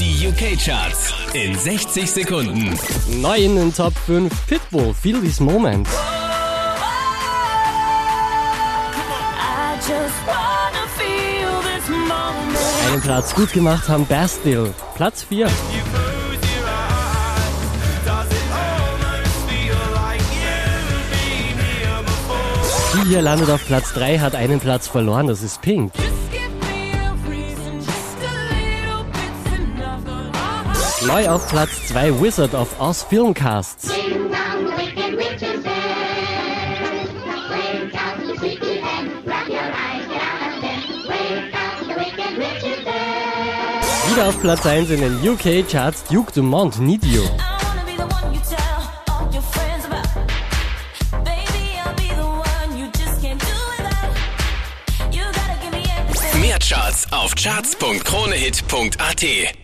Die UK-Charts in 60 Sekunden. Neu in den Top 5 Pitbull, Feel This Moment. Einen Platz gut gemacht haben Bastille, Platz 4. Die hier landet auf Platz 3, hat einen Platz verloren, das ist Pink. Neu auf Platz 2 Wizard of Oz Filmcasts. Wieder auf Platz 1 in den UK Charts Duke Dumont, Need You. Mehr Charts auf charts.kronehit.at.